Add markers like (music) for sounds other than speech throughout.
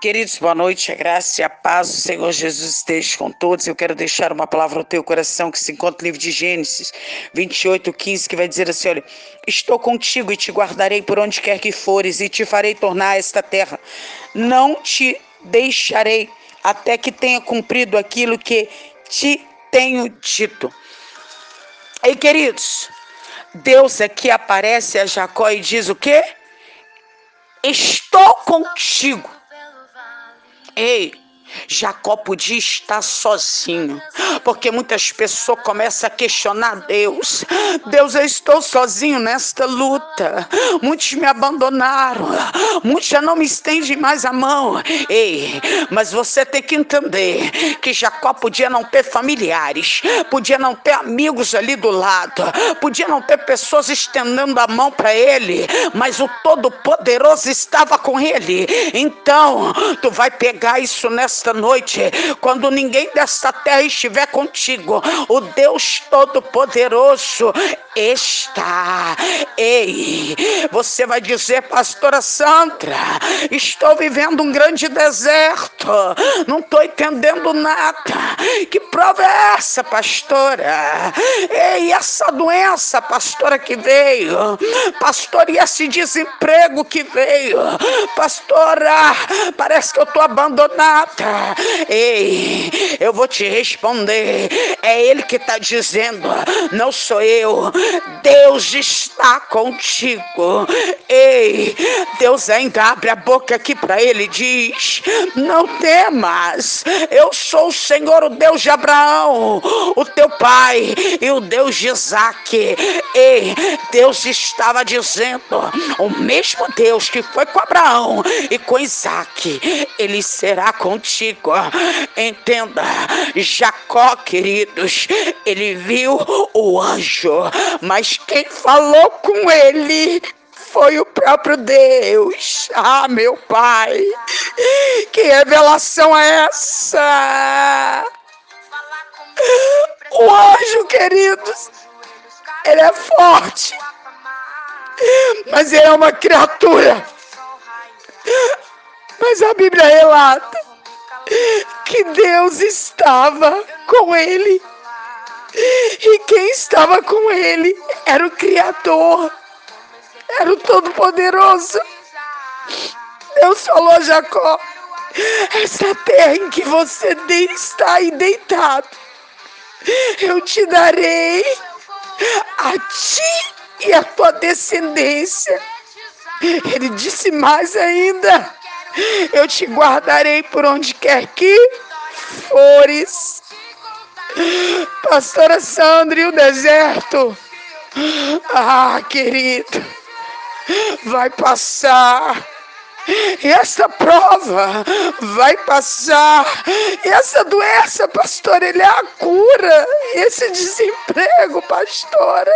Queridos, boa noite, a graça e a paz do Senhor Jesus esteja com todos. Eu quero deixar uma palavra ao teu coração que se encontra no livro de Gênesis 28, 15, que vai dizer assim: Olha, estou contigo e te guardarei por onde quer que fores e te farei tornar esta terra. Não te deixarei até que tenha cumprido aquilo que te tenho dito. Ei, queridos, Deus aqui aparece a Jacó e diz o quê? Estou contigo Ei, Jacó podia estar sozinho, porque muitas pessoas começam a questionar Deus. Deus, eu estou sozinho nesta luta. Muitos me abandonaram, muitos já não me estendem mais a mão. Ei, mas você tem que entender que Jacó podia não ter familiares, podia não ter amigos ali do lado, podia não ter pessoas estendendo a mão para ele, mas o Todo-Poderoso estava com ele. Então, tu vai pegar isso nesta noite, quando ninguém desta terra estiver contigo, o Deus Todo-Poderoso está. Ei, você vai dizer, pastora Sandra, estou vivendo um grande deserto, não estou entendendo nada. Que prova é essa, pastora? Ei, essa doença, pastora, que veio, pastor, e esse desemprego que veio, pastora, parece que eu estou abandonada. Ei, eu vou te responder. É Ele que está dizendo, não sou eu. Deus está contigo. Ei, Deus ainda abre a boca aqui para ele e diz: Não temas, eu sou o Senhor, o Deus de Abraão, o teu pai e o Deus de Isaac. Ei, Deus estava dizendo: O mesmo Deus que foi com Abraão e com Isaac, ele será contigo. Entenda, Jacó, queridos, ele viu o anjo, mas quem falou com ele foi o próprio Deus. Ah, meu Pai, que revelação é essa? O anjo, queridos, ele é forte, mas ele é uma criatura. Mas a Bíblia relata que Deus estava com ele. E quem estava com ele era o Criador, era o Todo-Poderoso. Deus falou a Jacó: essa terra em que você está aí deitado, eu te darei a ti e a tua descendência. Ele disse mais ainda: eu te guardarei por onde quer que fores. Pastora Sandra e o deserto. Ah, querido, vai passar. E essa prova vai passar. E essa doença, pastor, ele é a cura. E esse desemprego, pastora.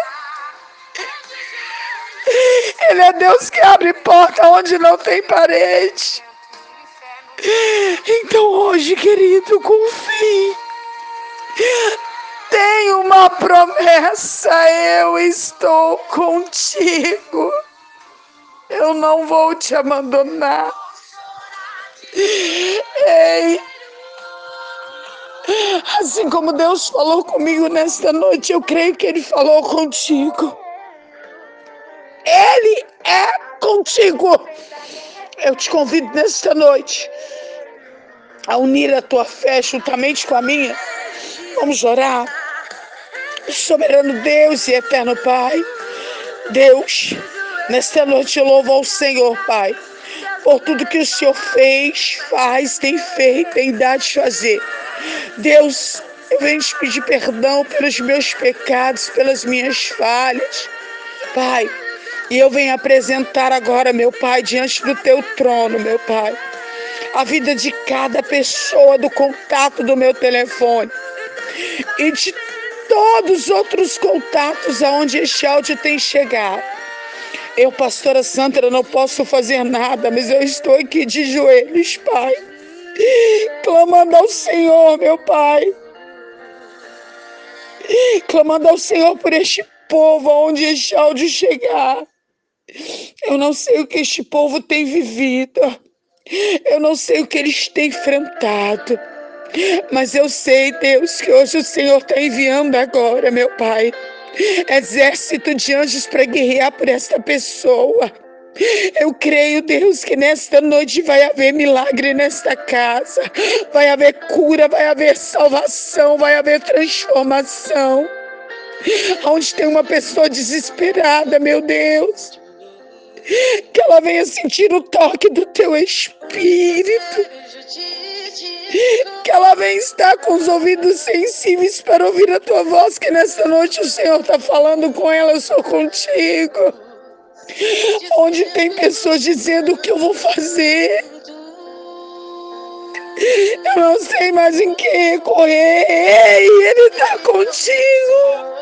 Ele é Deus que abre porta onde não tem parede. Então hoje, querido, confie. Tem uma promessa, eu estou contigo. Eu não vou te abandonar. Ei, assim como Deus falou comigo nesta noite, eu creio que Ele falou contigo. Ele é contigo. Eu te convido nesta noite a unir a tua fé juntamente com a minha. Vamos orar. Soberano Deus e eterno Pai, Deus, nesta noite eu louvo ao Senhor, Pai, por tudo que o Senhor fez, faz, tem feito, tem dado de fazer. Deus, eu venho te pedir perdão pelos meus pecados, pelas minhas falhas. Pai, e eu venho apresentar agora, meu Pai, diante do teu trono, meu Pai, a vida de cada pessoa do contato do meu telefone e de todos os outros contatos aonde este áudio tem chegado. Eu, pastora Sandra, não posso fazer nada, mas eu estou aqui de joelhos, Pai, clamando ao Senhor, meu Pai, clamando ao Senhor por este povo aonde este áudio chegar. Eu não sei o que este povo tem vivido. Eu não sei o que eles têm enfrentado, mas eu sei, Deus, que hoje o Senhor está enviando agora, meu Pai, exército de anjos para guerrear por esta pessoa. Eu creio, Deus, que nesta noite vai haver milagre nesta casa, vai haver cura, vai haver salvação, vai haver transformação. Onde tem uma pessoa desesperada, meu Deus, que ela venha sentir o toque do teu espírito, que ela venha estar com os ouvidos sensíveis para ouvir a tua voz, que nesta noite o Senhor está falando com ela, eu sou contigo onde tem pessoas dizendo o que eu vou fazer. Eu não sei mais em que recorrer. Ei, Ele está contigo.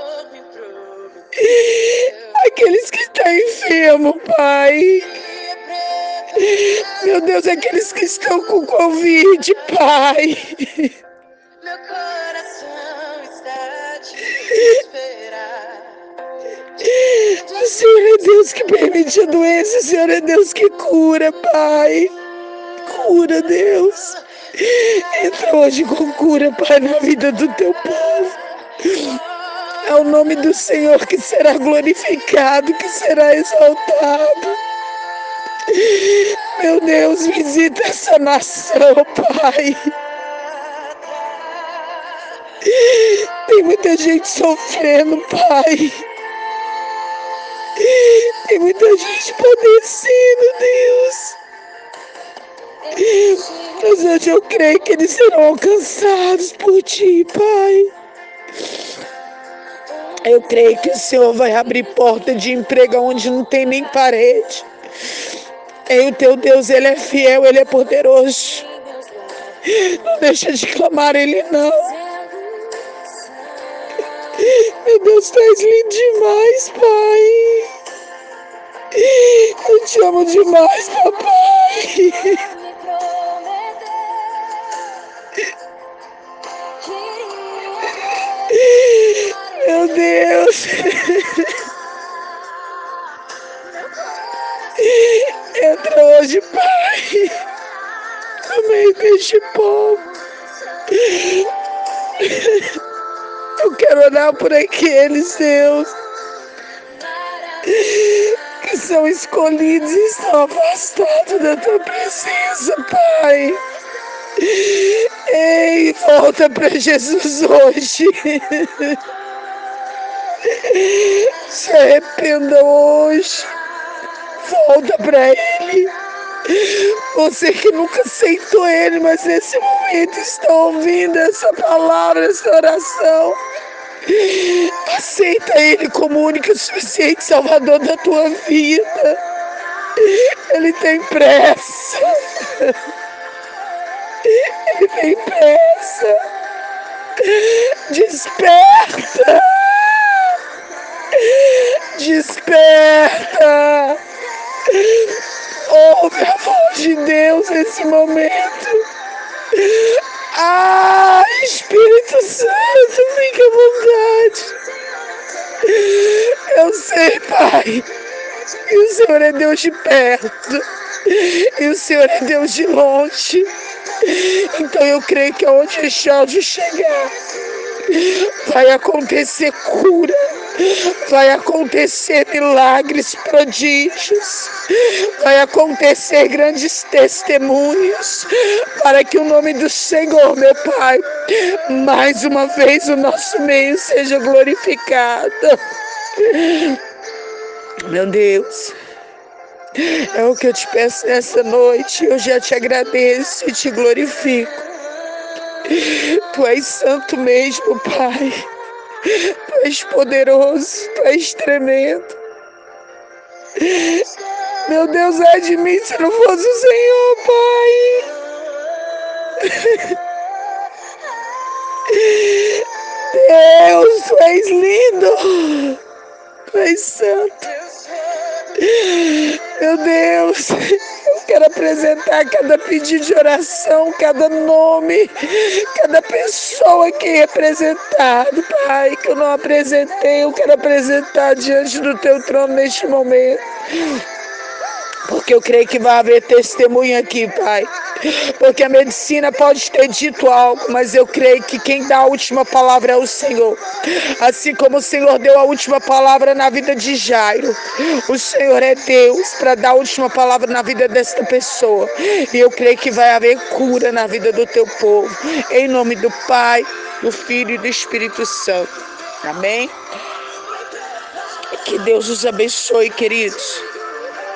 Aqueles que estão enfermos, Pai. Meu Deus, aqueles que estão com Covid, Pai. Meu coração está desesperado. O Senhor é Deus que permite a doença, o Senhor é Deus que cura, Pai. Cura, Deus. Entra hoje com cura, Pai, na vida do teu povo. É o nome do Senhor que será glorificado, que será exaltado. Meu Deus, visita essa nação, Pai. Tem muita gente sofrendo, Pai. Tem muita gente padecendo, Deus. Mas hoje eu creio que eles serão alcançados por ti, Pai. Eu creio que o Senhor vai abrir porta de emprego onde não tem nem parede. E o teu Deus, Ele é fiel, Ele é poderoso. Não deixa de clamar Ele, não. Meu Deus, tu és lindo demais, Pai. Eu te amo demais, papai. Deus. (laughs) Entra hoje, Pai, no meio deste povo. Eu quero orar por aqueles, Deus que são escolhidos e estão afastados da tua presença, Pai. Ei, volta para Jesus hoje. (laughs) Se arrependa hoje. Volta para Ele. Você que nunca aceitou Ele, mas nesse momento está ouvindo essa palavra, essa oração. Aceita Ele como único e suficiente Salvador da tua vida. Ele tem pressa. Ele tem pressa. Desperta. Desperta. Ouve a voz de Deus nesse momento. Ah, Espírito Santo, fique à vontade. Eu sei, Pai, que o Senhor é Deus de perto e o Senhor é Deus de longe. Então eu creio que aonde o áudio chegar, vai acontecer cura vai acontecer milagres, prodígios, vai acontecer grandes testemunhos, para que o nome do Senhor, meu Pai, mais uma vez o nosso meio seja glorificado. Meu Deus. É o que eu te peço nessa noite. Eu já te agradeço e te glorifico. Tu és santo mesmo, Pai. És poderoso, tu és tremendo. Meu Deus, é de mim se não fosse o Senhor, Pai. Deus, tu és lindo, tu és santo. Meu Deus, Quero apresentar cada pedido de oração, cada nome, cada pessoa aqui representado, Pai, que eu não apresentei, eu quero apresentar diante do teu trono neste momento. Porque eu creio que vai haver testemunho aqui, Pai. Porque a medicina pode ter dito algo, mas eu creio que quem dá a última palavra é o Senhor. Assim como o Senhor deu a última palavra na vida de Jairo, o Senhor é Deus para dar a última palavra na vida desta pessoa. E eu creio que vai haver cura na vida do teu povo. Em nome do Pai, do Filho e do Espírito Santo. Amém? Que Deus os abençoe, queridos.